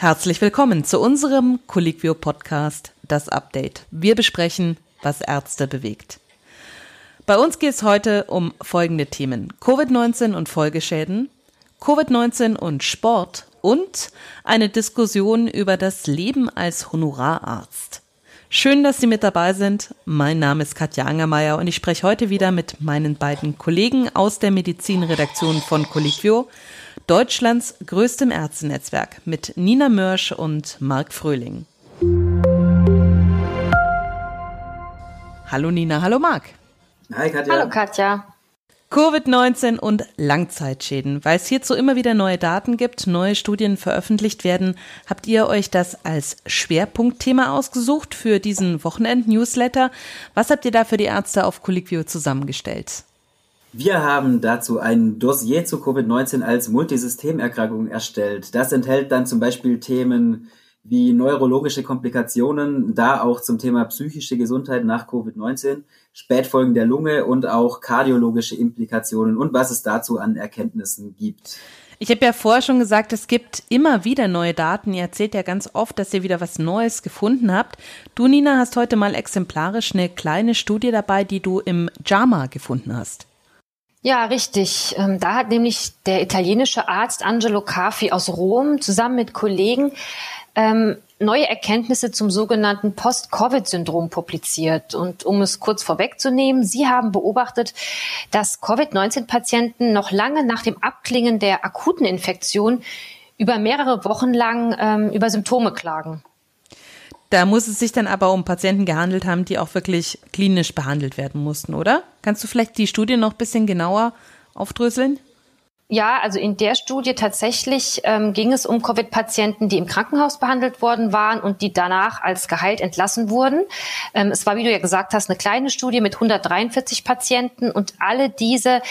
Herzlich willkommen zu unserem Colliquio Podcast, das Update. Wir besprechen, was Ärzte bewegt. Bei uns geht es heute um folgende Themen. Covid-19 und Folgeschäden, Covid-19 und Sport und eine Diskussion über das Leben als Honorararzt. Schön, dass Sie mit dabei sind. Mein Name ist Katja Angermeier und ich spreche heute wieder mit meinen beiden Kollegen aus der Medizinredaktion von Colliquio, Deutschlands größtem Ärztenetzwerk mit Nina Mörsch und Marc Fröhling. Hallo Nina, hallo Marc. Hi Katja. Hallo Katja. Covid-19 und Langzeitschäden. Weil es hierzu immer wieder neue Daten gibt, neue Studien veröffentlicht werden, habt ihr euch das als Schwerpunktthema ausgesucht für diesen Wochenend-Newsletter. Was habt ihr da für die Ärzte auf Colliquio zusammengestellt? Wir haben dazu ein Dossier zu Covid-19 als Multisystemerkrankung erstellt. Das enthält dann zum Beispiel Themen wie neurologische Komplikationen, da auch zum Thema psychische Gesundheit nach Covid-19, Spätfolgen der Lunge und auch kardiologische Implikationen und was es dazu an Erkenntnissen gibt. Ich habe ja vorher schon gesagt, es gibt immer wieder neue Daten. Ihr erzählt ja ganz oft, dass ihr wieder was Neues gefunden habt. Du, Nina, hast heute mal exemplarisch eine kleine Studie dabei, die du im JAMA gefunden hast. Ja, richtig. Ähm, da hat nämlich der italienische Arzt Angelo Cafi aus Rom zusammen mit Kollegen ähm, neue Erkenntnisse zum sogenannten Post-Covid-Syndrom publiziert. Und um es kurz vorwegzunehmen, Sie haben beobachtet, dass Covid-19-Patienten noch lange nach dem Abklingen der akuten Infektion über mehrere Wochen lang ähm, über Symptome klagen. Da muss es sich dann aber um Patienten gehandelt haben, die auch wirklich klinisch behandelt werden mussten, oder? Kannst du vielleicht die Studie noch ein bisschen genauer aufdröseln? Ja, also in der Studie tatsächlich ähm, ging es um Covid-Patienten, die im Krankenhaus behandelt worden waren und die danach als geheilt entlassen wurden. Ähm, es war, wie du ja gesagt hast, eine kleine Studie mit 143 Patienten und alle diese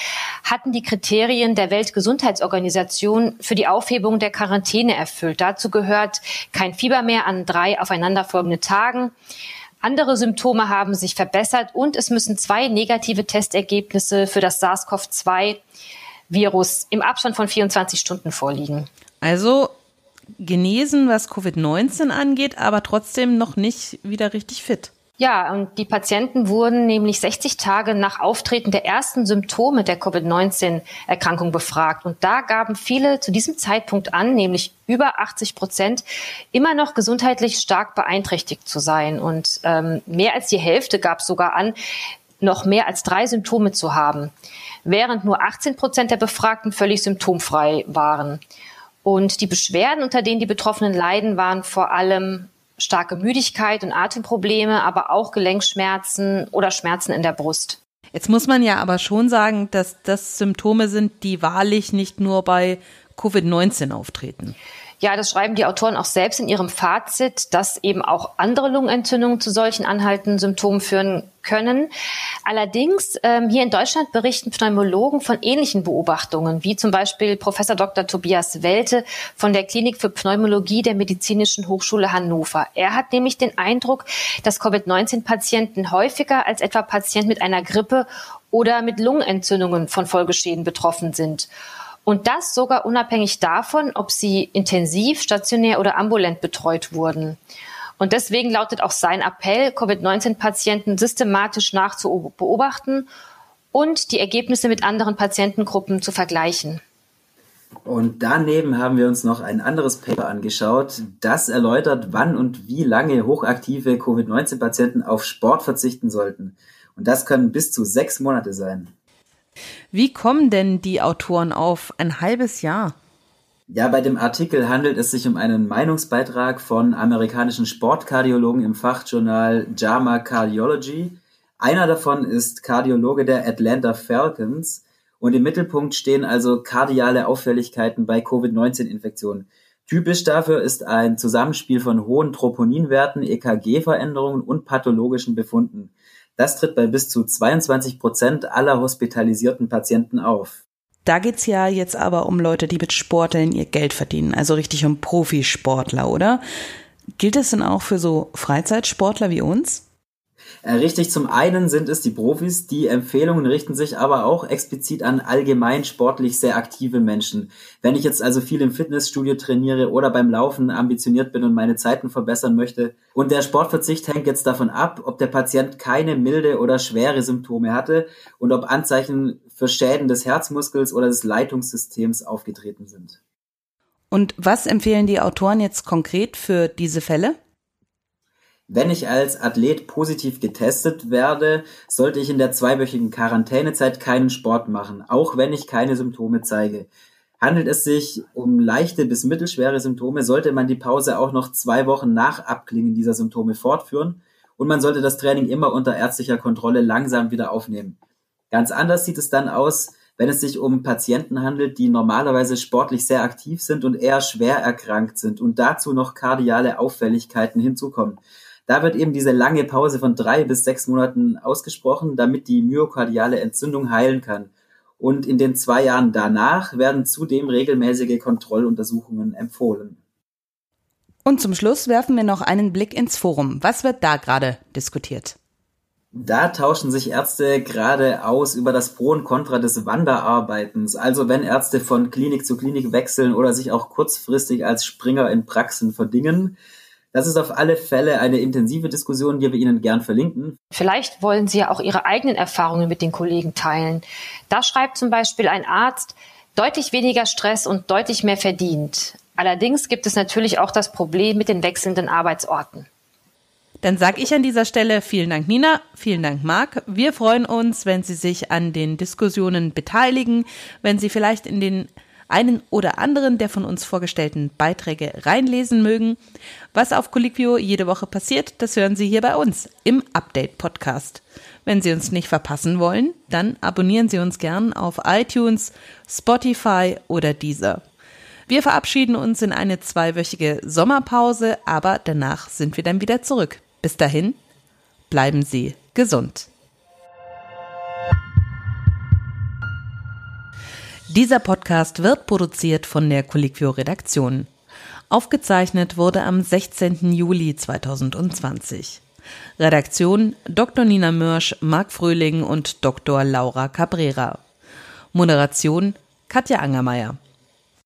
hatten die Kriterien der Weltgesundheitsorganisation für die Aufhebung der Quarantäne erfüllt. Dazu gehört kein Fieber mehr an drei aufeinanderfolgenden Tagen. Andere Symptome haben sich verbessert und es müssen zwei negative Testergebnisse für das SARS-CoV-2 Virus im Abstand von 24 Stunden vorliegen. Also genesen, was Covid-19 angeht, aber trotzdem noch nicht wieder richtig fit. Ja, und die Patienten wurden nämlich 60 Tage nach Auftreten der ersten Symptome der Covid-19-Erkrankung befragt. Und da gaben viele zu diesem Zeitpunkt an, nämlich über 80 Prozent, immer noch gesundheitlich stark beeinträchtigt zu sein. Und ähm, mehr als die Hälfte gab sogar an, noch mehr als drei Symptome zu haben während nur 18 Prozent der Befragten völlig symptomfrei waren. Und die Beschwerden, unter denen die Betroffenen leiden, waren vor allem starke Müdigkeit und Atemprobleme, aber auch Gelenkschmerzen oder Schmerzen in der Brust. Jetzt muss man ja aber schon sagen, dass das Symptome sind, die wahrlich nicht nur bei Covid-19 auftreten. Ja, das schreiben die Autoren auch selbst in ihrem Fazit, dass eben auch andere Lungenentzündungen zu solchen anhaltenden Symptomen führen können. Allerdings ähm, hier in Deutschland berichten Pneumologen von ähnlichen Beobachtungen, wie zum Beispiel Professor Dr. Tobias Welte von der Klinik für Pneumologie der Medizinischen Hochschule Hannover. Er hat nämlich den Eindruck, dass Covid-19-Patienten häufiger als etwa Patienten mit einer Grippe oder mit Lungenentzündungen von Folgeschäden betroffen sind. Und das sogar unabhängig davon, ob sie intensiv, stationär oder ambulant betreut wurden. Und deswegen lautet auch sein Appell, Covid-19-Patienten systematisch nachzubeobachten und die Ergebnisse mit anderen Patientengruppen zu vergleichen. Und daneben haben wir uns noch ein anderes Paper angeschaut, das erläutert, wann und wie lange hochaktive Covid-19-Patienten auf Sport verzichten sollten. Und das können bis zu sechs Monate sein. Wie kommen denn die Autoren auf ein halbes Jahr? Ja, bei dem Artikel handelt es sich um einen Meinungsbeitrag von amerikanischen Sportkardiologen im Fachjournal JAMA Cardiology. Einer davon ist Kardiologe der Atlanta Falcons und im Mittelpunkt stehen also kardiale Auffälligkeiten bei Covid-19-Infektionen. Typisch dafür ist ein Zusammenspiel von hohen Troponinwerten, EKG-Veränderungen und pathologischen Befunden. Das tritt bei bis zu 22 Prozent aller hospitalisierten Patienten auf. Da geht's ja jetzt aber um Leute, die mit Sporteln ihr Geld verdienen, also richtig um Profisportler, oder? Gilt das denn auch für so Freizeitsportler wie uns? Äh, richtig, zum einen sind es die Profis, die Empfehlungen richten sich aber auch explizit an allgemein sportlich sehr aktive Menschen. Wenn ich jetzt also viel im Fitnessstudio trainiere oder beim Laufen ambitioniert bin und meine Zeiten verbessern möchte und der Sportverzicht hängt jetzt davon ab, ob der Patient keine milde oder schwere Symptome hatte und ob Anzeichen für Schäden des Herzmuskels oder des Leitungssystems aufgetreten sind. Und was empfehlen die Autoren jetzt konkret für diese Fälle? Wenn ich als Athlet positiv getestet werde, sollte ich in der zweiwöchigen Quarantänezeit keinen Sport machen, auch wenn ich keine Symptome zeige. Handelt es sich um leichte bis mittelschwere Symptome, sollte man die Pause auch noch zwei Wochen nach Abklingen dieser Symptome fortführen und man sollte das Training immer unter ärztlicher Kontrolle langsam wieder aufnehmen. Ganz anders sieht es dann aus, wenn es sich um Patienten handelt, die normalerweise sportlich sehr aktiv sind und eher schwer erkrankt sind und dazu noch kardiale Auffälligkeiten hinzukommen. Da wird eben diese lange Pause von drei bis sechs Monaten ausgesprochen, damit die myokardiale Entzündung heilen kann. Und in den zwei Jahren danach werden zudem regelmäßige Kontrolluntersuchungen empfohlen. Und zum Schluss werfen wir noch einen Blick ins Forum. Was wird da gerade diskutiert? Da tauschen sich Ärzte gerade aus über das Pro und Contra des Wanderarbeitens. Also wenn Ärzte von Klinik zu Klinik wechseln oder sich auch kurzfristig als Springer in Praxen verdingen. Das ist auf alle Fälle eine intensive Diskussion, die wir Ihnen gern verlinken. Vielleicht wollen Sie ja auch Ihre eigenen Erfahrungen mit den Kollegen teilen. Da schreibt zum Beispiel ein Arzt, deutlich weniger Stress und deutlich mehr verdient. Allerdings gibt es natürlich auch das Problem mit den wechselnden Arbeitsorten. Dann sage ich an dieser Stelle vielen Dank, Nina, vielen Dank, Marc. Wir freuen uns, wenn Sie sich an den Diskussionen beteiligen, wenn Sie vielleicht in den einen oder anderen der von uns vorgestellten Beiträge reinlesen mögen. Was auf Colliquio jede Woche passiert, das hören Sie hier bei uns im Update-Podcast. Wenn Sie uns nicht verpassen wollen, dann abonnieren Sie uns gern auf iTunes, Spotify oder Deezer. Wir verabschieden uns in eine zweiwöchige Sommerpause, aber danach sind wir dann wieder zurück. Bis dahin, bleiben Sie gesund. Dieser Podcast wird produziert von der Colliquio Redaktion. Aufgezeichnet wurde am 16. Juli 2020. Redaktion Dr. Nina Mörsch, Marc Fröhling und Dr. Laura Cabrera. Moderation Katja Angermeier.